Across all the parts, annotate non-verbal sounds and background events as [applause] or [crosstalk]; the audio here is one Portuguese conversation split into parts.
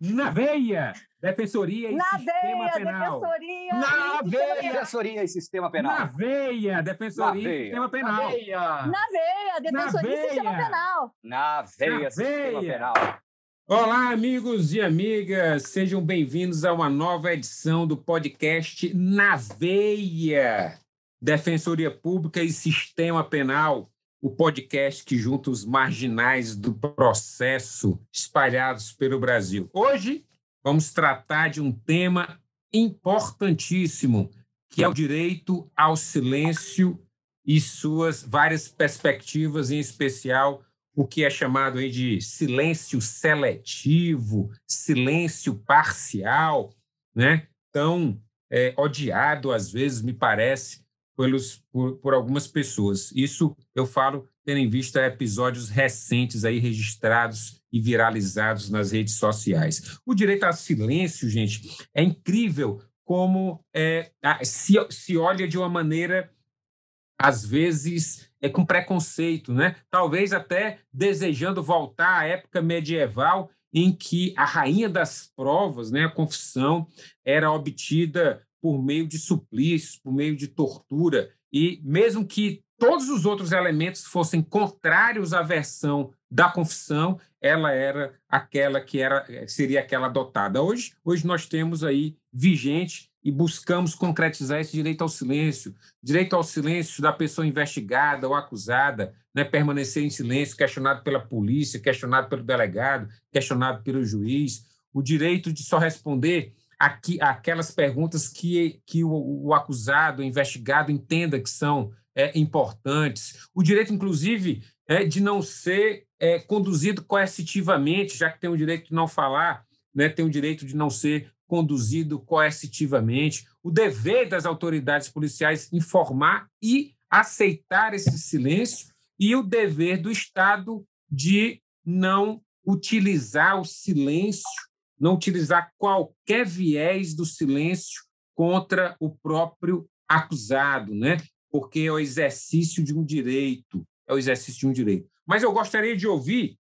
Na veia! Defensoria e Na Sistema veia, Penal. defensoria. Na veia! Defensoria e Sistema Penal. Na veia! Defensoria Na e veia. Sistema Penal. Na veia, defensoria e sistema veia. penal. Na veia, Na Sistema veia. Penal. Olá, amigos e amigas, sejam bem-vindos a uma nova edição do podcast Na Veia, Defensoria Pública e Sistema Penal, o podcast que junta os marginais do processo espalhados pelo Brasil. Hoje vamos tratar de um tema importantíssimo, que é o direito ao silêncio e suas várias perspectivas, em especial o que é chamado aí de silêncio seletivo, silêncio parcial, né? tão é, odiado, às vezes, me parece, pelos, por, por algumas pessoas. Isso eu falo tendo em vista episódios recentes aí registrados e viralizados nas redes sociais. O direito ao silêncio, gente, é incrível como é, se, se olha de uma maneira às vezes é com preconceito, né? Talvez até desejando voltar à época medieval em que a rainha das provas, né, a confissão, era obtida por meio de suplícios, por meio de tortura, e mesmo que todos os outros elementos fossem contrários à versão da confissão, ela era aquela que era seria aquela adotada. Hoje, hoje nós temos aí vigente e buscamos concretizar esse direito ao silêncio, direito ao silêncio da pessoa investigada ou acusada, né, permanecer em silêncio, questionado pela polícia, questionado pelo delegado, questionado pelo juiz, o direito de só responder aqui, aquelas perguntas que, que o, o acusado, o investigado entenda que são é, importantes, o direito, inclusive, é, de não ser é, conduzido coercitivamente, já que tem o direito de não falar, né, tem o direito de não ser conduzido coercitivamente, o dever das autoridades policiais informar e aceitar esse silêncio e o dever do Estado de não utilizar o silêncio, não utilizar qualquer viés do silêncio contra o próprio acusado, né? Porque é o exercício de um direito, é o exercício de um direito. Mas eu gostaria de ouvir,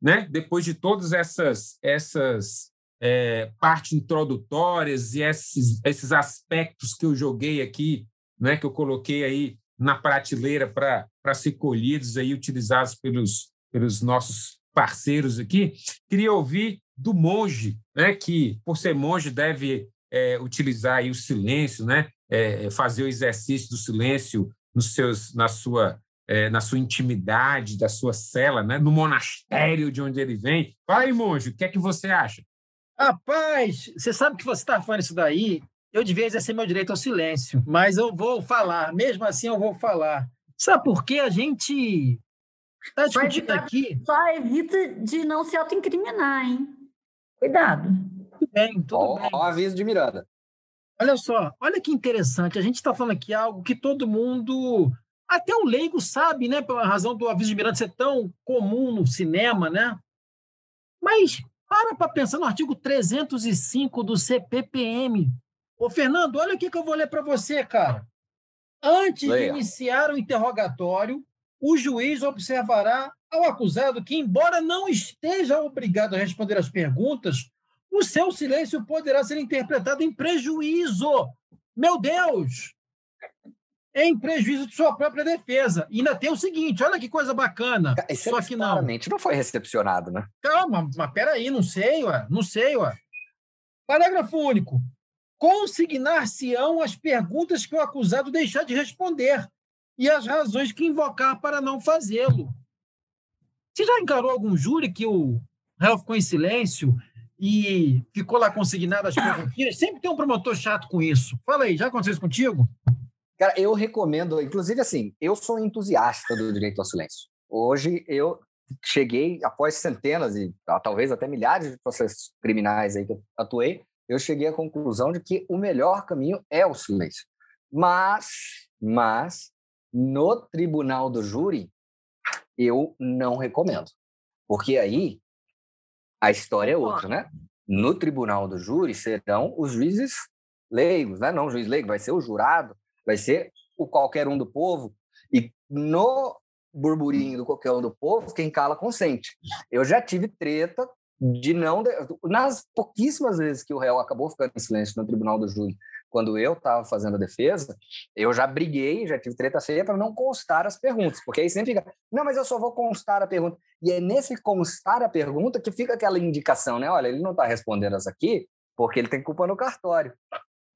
né? Depois de todas essas essas é, partes introdutórias e esses, esses aspectos que eu joguei aqui, né, que eu coloquei aí na prateleira para ser colhidos aí, utilizados pelos, pelos nossos parceiros aqui, queria ouvir do monge, né, que, por ser monge, deve é, utilizar o silêncio, né, é, fazer o exercício do silêncio nos seus, na, sua, é, na sua intimidade, da sua cela, né, no monastério de onde ele vem. Fala aí, monge, o que é que você acha? Rapaz, você sabe que você está falando isso daí? Eu devia exercer meu direito ao silêncio, mas eu vou falar. Mesmo assim, eu vou falar. Sabe por quê? A gente Vai discutindo aqui. Só evita de não se autoincriminar, hein? Cuidado. Tudo bem, tudo Ó, bem. ó o aviso de Miranda. Olha só, olha que interessante. A gente está falando aqui algo que todo mundo, até o leigo sabe, né? Pela razão do aviso de Miranda ser tão comum no cinema, né? Mas para para pensar no artigo 305 do CPPM. Ô, Fernando, olha o que que eu vou ler para você, cara. Antes Leia. de iniciar o interrogatório, o juiz observará ao acusado que, embora não esteja obrigado a responder às perguntas, o seu silêncio poderá ser interpretado em prejuízo. Meu Deus! Em prejuízo de sua própria defesa. E ainda tem o seguinte: olha que coisa bacana. Esse Só que não. não foi recepcionado, né? Calma, mas peraí, não sei, ué, não sei, ué. Parágrafo único. Consignar-se-ão as perguntas que o acusado deixar de responder e as razões que invocar para não fazê-lo. Você já encarou algum júri que o réu ficou em silêncio e ficou lá consignado as perguntinhas? Sempre tem um promotor chato com isso. Fala aí, já aconteceu isso contigo? Cara, eu recomendo, inclusive assim, eu sou entusiasta do direito ao silêncio. Hoje eu cheguei, após centenas e ah, talvez até milhares de processos criminais aí que eu atuei, eu cheguei à conclusão de que o melhor caminho é o silêncio. Mas, mas, no tribunal do júri, eu não recomendo. Porque aí a história é outra, né? No tribunal do júri serão os juízes leigos, né? Não juiz leigo, vai ser o jurado, vai ser o qualquer um do povo. E no burburinho do qualquer um do povo, quem cala consente. Eu já tive treta de não. Nas pouquíssimas vezes que o réu acabou ficando em silêncio no tribunal do júri, quando eu estava fazendo a defesa, eu já briguei, já tive treta feia para não constar as perguntas, porque aí sempre fica, não, mas eu só vou constar a pergunta. E é nesse constar a pergunta que fica aquela indicação, né? Olha, ele não está respondendo essa aqui porque ele tem culpa no cartório,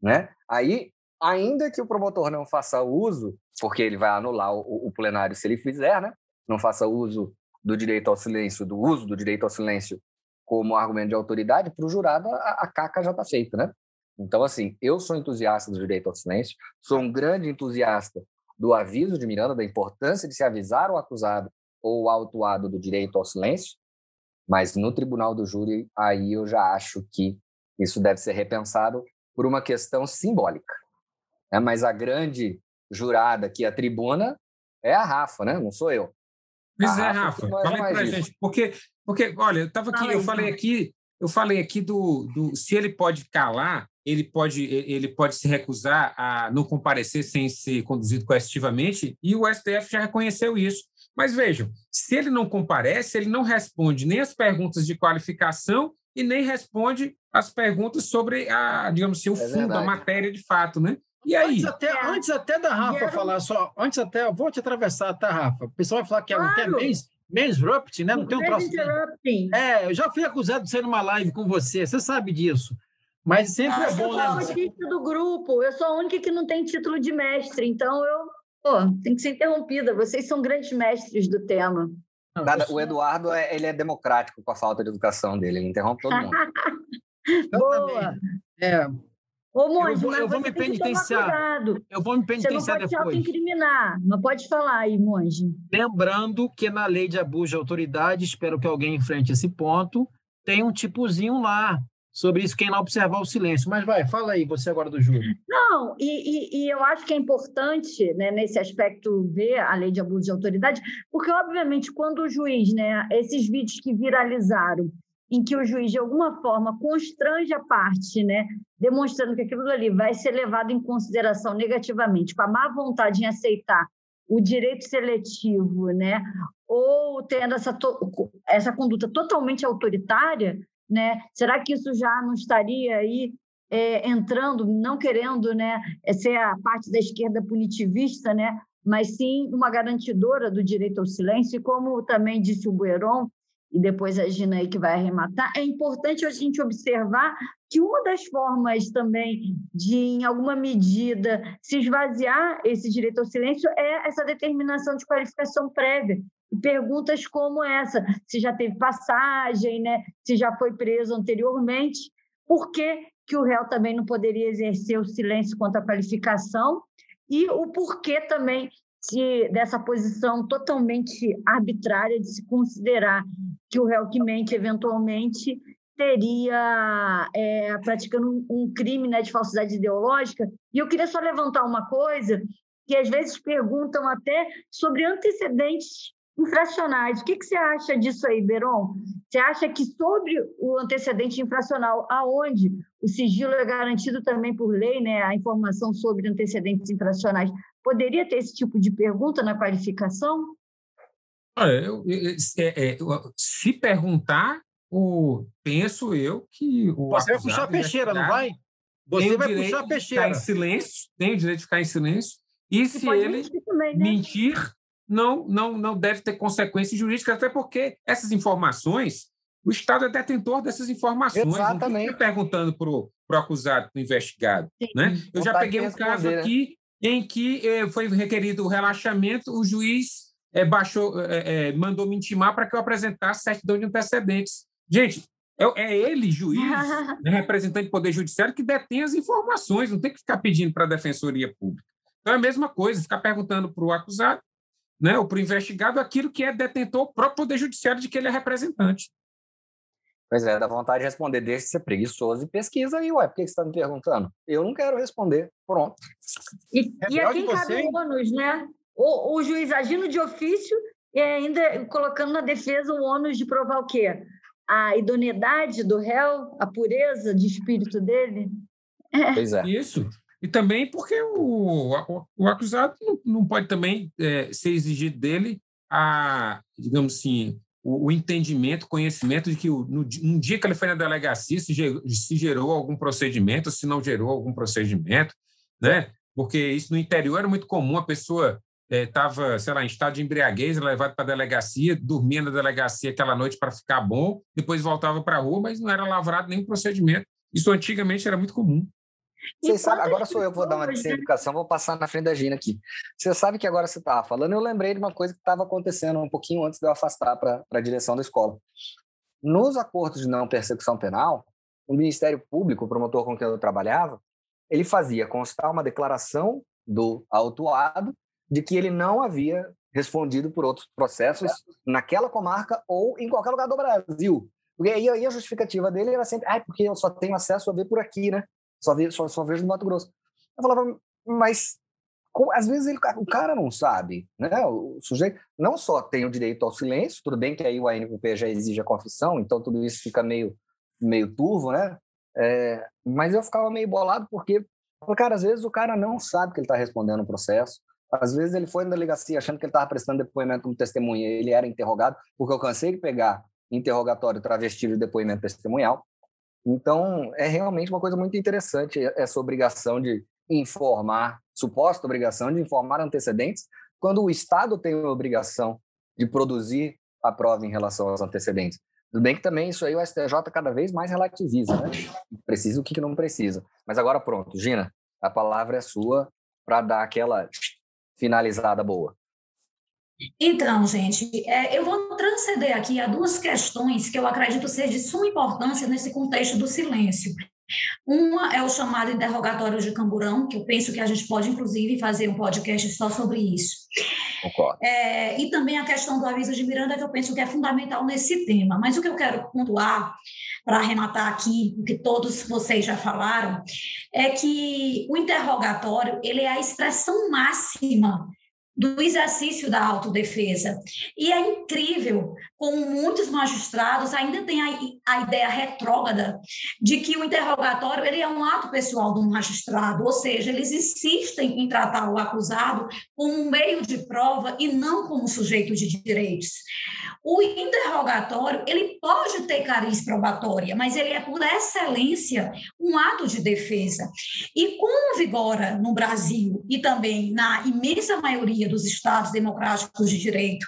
né? Aí, ainda que o promotor não faça uso, porque ele vai anular o, o plenário se ele fizer, né? Não faça uso do direito ao silêncio, do uso do direito ao silêncio como argumento de autoridade, para o jurado a, a caca já está feita, né? Então, assim, eu sou entusiasta do direito ao silêncio, sou um grande entusiasta do aviso de Miranda, da importância de se avisar o acusado ou o autuado do direito ao silêncio, mas no tribunal do júri, aí eu já acho que isso deve ser repensado por uma questão simbólica. Né? Mas a grande jurada aqui, a tribuna, é a Rafa, né? não sou eu. Pois é, Rafa, fala aí pra gente. Porque, porque, olha, eu estava aqui, eu falei aqui, eu falei aqui do, do se ele pode calar, ele pode, ele pode se recusar a não comparecer sem ser conduzido coercitivamente, e o STF já reconheceu isso. Mas vejam, se ele não comparece, ele não responde nem as perguntas de qualificação e nem responde as perguntas sobre a, digamos assim, o é fundo, a matéria de fato, né? E aí? Antes até, antes até da Rafa falar só, antes até, vou te atravessar, tá, Rafa? O pessoal vai falar que é claro. é um Mansrupt, né? Não tem um troço. É, eu já fui acusado de ser numa live com você, você sabe disso. Mas sempre ah, é bom, né? Eu sou do grupo, eu sou a única que não tem título de mestre, então eu pô, tem que ser interrompida. Vocês são grandes mestres do tema. Nada, o Eduardo é, ele é democrático com a falta de educação dele, ele interrompe todo mundo. [laughs] Boa! É, Ô, Monge, eu vou, eu vou me penitenciar. Eu vou me penitenciar depois. Você não pode depois. incriminar, mas pode falar aí, Monge. Lembrando que na lei de abuso de autoridade, espero que alguém enfrente esse ponto, tem um tipozinho lá sobre isso, quem não observar o silêncio. Mas vai, fala aí, você agora do júri. Não, e, e, e eu acho que é importante, né, nesse aspecto, ver a lei de abuso de autoridade, porque, obviamente, quando o juiz, né, esses vídeos que viralizaram, em que o juiz, de alguma forma, constrange a parte, né, demonstrando que aquilo ali vai ser levado em consideração negativamente, com a má vontade em aceitar o direito seletivo, né, ou tendo essa, essa conduta totalmente autoritária, né, será que isso já não estaria aí é, entrando, não querendo né, ser a parte da esquerda punitivista, né, mas sim uma garantidora do direito ao silêncio, e como também disse o Bueron, e depois a Gina aí que vai arrematar, é importante a gente observar que uma das formas também de, em alguma medida, se esvaziar esse direito ao silêncio é essa determinação de qualificação prévia. Perguntas como essa, se já teve passagem, né? se já foi preso anteriormente, por que, que o réu também não poderia exercer o silêncio quanto à qualificação e o porquê também de, dessa posição totalmente arbitrária de se considerar que o réu que mente eventualmente teria é, praticando um, um crime né, de falsidade ideológica. E eu queria só levantar uma coisa que às vezes perguntam até sobre antecedentes infracionais. O que, que você acha disso aí, Beron? Você acha que sobre o antecedente infracional, aonde o sigilo é garantido também por lei, né, a informação sobre antecedentes infracionais, poderia ter esse tipo de pergunta na qualificação? Olha, eu, eu, é, é, se perguntar, o, penso eu que o Você vai puxar a peixeira, não vai? Você vai puxar a peixeira. Em silêncio, tem o direito de ficar em silêncio. E se ele também, né? mentir, não, não, não deve ter consequências jurídicas, até porque essas informações, o Estado é detentor dessas informações. Exatamente. Não perguntando para o acusado, para o investigado. Né? Eu já peguei um caso né? aqui em que eh, foi requerido o relaxamento, o juiz eh, baixou, eh, mandou me intimar para que eu apresentasse certidão de antecedentes. Gente, é, é ele, juiz, [laughs] né, representante do Poder Judiciário, que detém as informações, não tem que ficar pedindo para a Defensoria Pública. Então é a mesma coisa, ficar perguntando para o acusado né, ou para o investigado aquilo que é detentor próprio Poder Judiciário de que ele é representante. Pois é, dá vontade de responder, deixa de ser preguiçoso e pesquisa aí, ué, por que você está me perguntando? Eu não quero responder, pronto. E, e a quem cabe o ônus, né? O, o juiz agindo de ofício e ainda colocando na defesa o ônus de provar o quê? A idoneidade do réu, a pureza de espírito dele? É. Pois é. Isso. E também porque o, o, o acusado não, não, pode também é, ser exigido dele a, digamos assim, o, o entendimento, conhecimento de que o, no, um dia que ele foi na delegacia se gerou, se gerou algum procedimento, se não gerou algum procedimento, né? Porque isso no interior era muito comum, a pessoa estava, é, sei lá, em estado de embriaguez, levado para a delegacia, dormia na delegacia aquela noite para ficar bom, depois voltava para a rua, mas não era lavrado nenhum procedimento. Isso antigamente era muito comum. Vocês sabem, agora sou eu que vou dar uma sem educação, vou passar na frente da Gina aqui. Você sabe que agora você estava falando, eu lembrei de uma coisa que estava acontecendo um pouquinho antes de eu afastar para a direção da escola. Nos acordos de não persecução penal, o Ministério Público, o promotor com quem eu trabalhava, ele fazia constar uma declaração do autuado de que ele não havia respondido por outros processos naquela comarca ou em qualquer lugar do Brasil. Porque aí, aí a justificativa dele era sempre, ah, porque eu só tenho acesso a ver por aqui, né? Só, vi, só, só vejo no Mato Grosso. Eu falava, mas com, às vezes ele, o cara não sabe, né? O sujeito não só tem o direito ao silêncio, tudo bem que aí o ANPP já exige a confissão, então tudo isso fica meio, meio turvo, né? É, mas eu ficava meio bolado porque, cara, às vezes o cara não sabe que ele está respondendo o processo, às vezes ele foi na delegacia achando que ele estava prestando depoimento como testemunha, ele era interrogado, porque eu cansei de pegar interrogatório travestido de depoimento testemunhal, então, é realmente uma coisa muito interessante essa obrigação de informar, suposta obrigação de informar antecedentes, quando o Estado tem a obrigação de produzir a prova em relação aos antecedentes. Tudo bem que também isso aí o STJ cada vez mais relativiza, né? Precisa o que não precisa. Mas agora pronto, Gina, a palavra é sua para dar aquela finalizada boa. Então, gente, é, eu vou transcender aqui a duas questões que eu acredito ser de suma importância nesse contexto do silêncio. Uma é o chamado interrogatório de camburão, que eu penso que a gente pode, inclusive, fazer um podcast só sobre isso. É, e também a questão do aviso de Miranda, que eu penso que é fundamental nesse tema. Mas o que eu quero pontuar, para arrematar aqui, o que todos vocês já falaram, é que o interrogatório ele é a expressão máxima do exercício da autodefesa. E é incrível como muitos magistrados ainda têm a, a, ideia retrógrada de que o interrogatório ele é um ato pessoal do magistrado, ou seja, eles insistem em tratar o acusado como um meio de prova e não como sujeito de direitos. O interrogatório ele pode ter cariz probatória, mas ele é por excelência um ato de defesa. E como vigora no Brasil e também na imensa maioria dos Estados democráticos de direito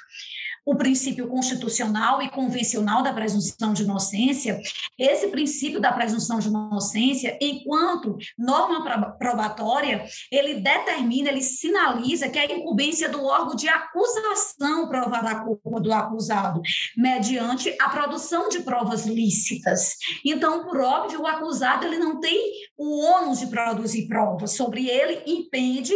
o princípio constitucional e convencional da presunção de inocência, esse princípio da presunção de inocência, enquanto norma probatória, ele determina, ele sinaliza que a incumbência do órgão de acusação provar a culpa do acusado, mediante a produção de provas lícitas. Então, por óbvio, o acusado ele não tem o ônus de produzir provas, sobre ele impede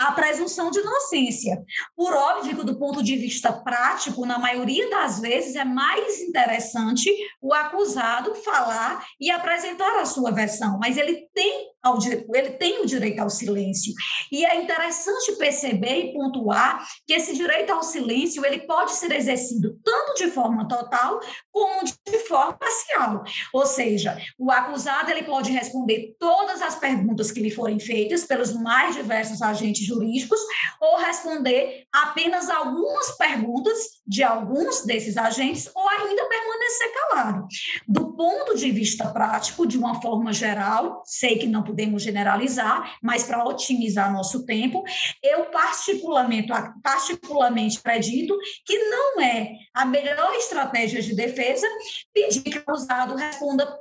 a presunção de inocência. Por óbvio que, do ponto de vista prático, na maioria das vezes é mais interessante o acusado falar e apresentar a sua versão, mas ele tem, ao, ele tem o direito ao silêncio. E é interessante perceber e pontuar que esse direito ao silêncio ele pode ser exercido tanto de forma total como de forma parcial. Ou seja, o acusado ele pode responder todas as perguntas que lhe forem feitas pelos mais diversos agentes jurídicos ou responder apenas algumas perguntas de alguns desses agentes ou ainda permanecer calado. Do ponto de vista prático, de uma forma geral, sei que não podemos generalizar, mas para otimizar nosso tempo, eu particularmente, particularmente acredito que não é a melhor estratégia de defesa pedir que o acusado responda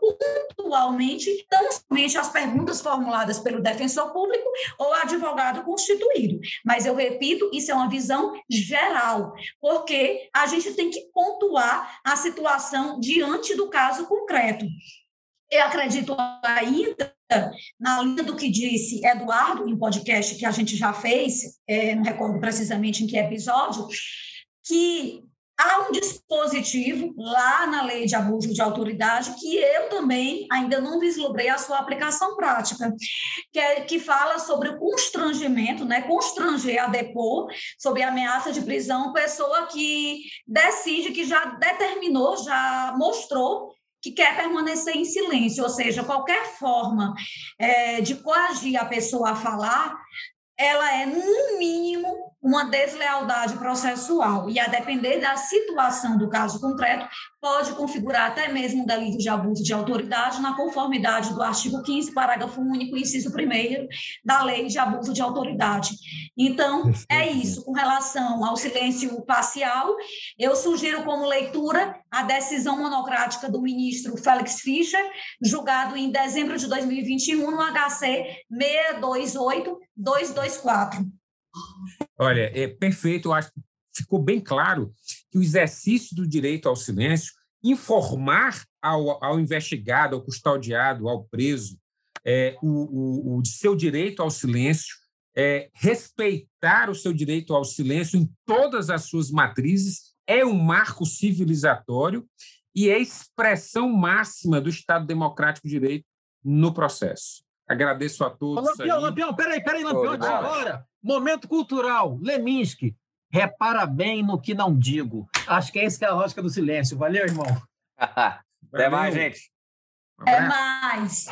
pontualmente, tão somente as perguntas formuladas pelo defensor público ou advogado constituído. Mas eu repito, isso é uma visão geral, porque a gente tem que pontuar a situação diante do caso concreto. Eu acredito ainda, na linha do que disse Eduardo, em podcast que a gente já fez, é, não recordo precisamente em que episódio, que há um dispositivo lá na lei de abuso de autoridade que eu também ainda não vislumbrei a sua aplicação prática, que, é, que fala sobre o constrangimento, né? Constranger a depor sob ameaça de prisão pessoa que decide, que já determinou, já mostrou que quer permanecer em silêncio, ou seja, qualquer forma é, de coagir a pessoa a falar, ela é, no mínimo, uma deslealdade processual. E, a depender da situação do caso concreto, pode configurar até mesmo um delito de abuso de autoridade na conformidade do artigo 15, parágrafo único, inciso 1 da Lei de Abuso de Autoridade. Então, é isso. Com relação ao silêncio parcial, eu sugiro como leitura a decisão monocrática do ministro Félix Fischer, julgado em dezembro de 2021 no HC 628-224. Olha, é perfeito. Eu acho que ficou bem claro que o exercício do direito ao silêncio, informar ao, ao investigado, ao custodiado, ao preso, é, o, o, o seu direito ao silêncio, é, respeitar o seu direito ao silêncio em todas as suas matrizes, é um marco civilizatório e é expressão máxima do Estado Democrático de Direito no processo. Agradeço a todos. Ô, Lampião, Lampião, peraí, peraí, Lampião, agora. Momento cultural, Leminski. Repara bem no que não digo. Acho que é esse que é a lógica do silêncio. Valeu, irmão. [laughs] Até mais, gente. Até mais.